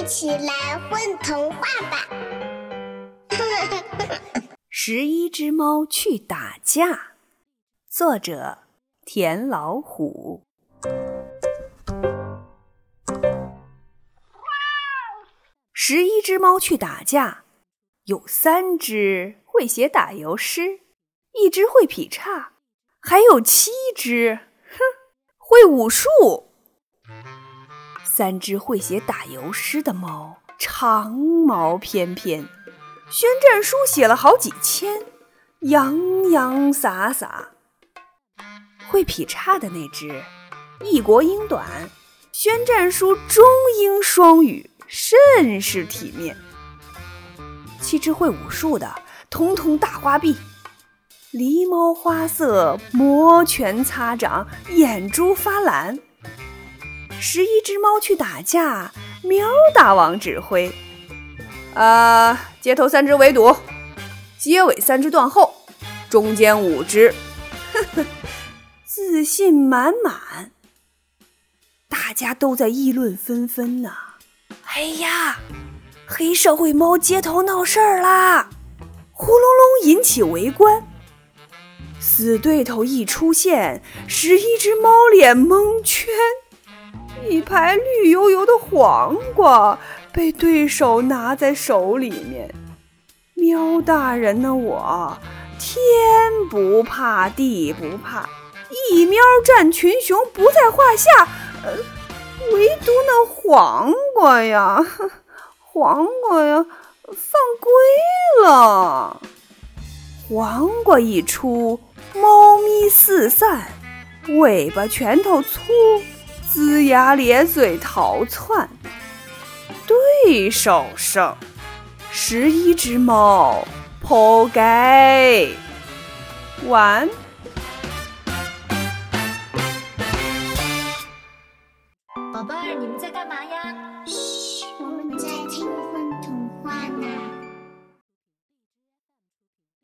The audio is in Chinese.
一起来混童话吧！十一只猫去打架，作者田老虎。十一只猫去打架，有三只会写打油诗，一只会劈叉，还有七只，哼，会武术。三只会写打油诗的猫，长毛翩翩，宣战书写了好几千，洋洋洒洒。会劈叉的那只，一国英短，宣战书中英双语，甚是体面。七只会武术的，统统大花臂，狸猫花色，摩拳擦掌，眼珠发蓝。十一只猫去打架，喵大王指挥：啊，街头三只围堵，街尾三只断后，中间五只，呵呵，自信满满。大家都在议论纷纷呢。哎呀，黑社会猫街头闹事儿啦！呼隆隆引起围观。死对头一出现，十一只猫脸蒙圈。一排绿油油的黄瓜被对手拿在手里面，喵大人呢？我天不怕地不怕，一喵战群雄不在话下。呃，唯独那黄瓜呀，黄瓜呀，犯规了。黄瓜一出，猫咪四散，尾巴拳头粗。龇牙咧嘴逃窜。对手胜，十一只猫扑街。完。宝贝儿，你们在干嘛呀？嘘，我们在听。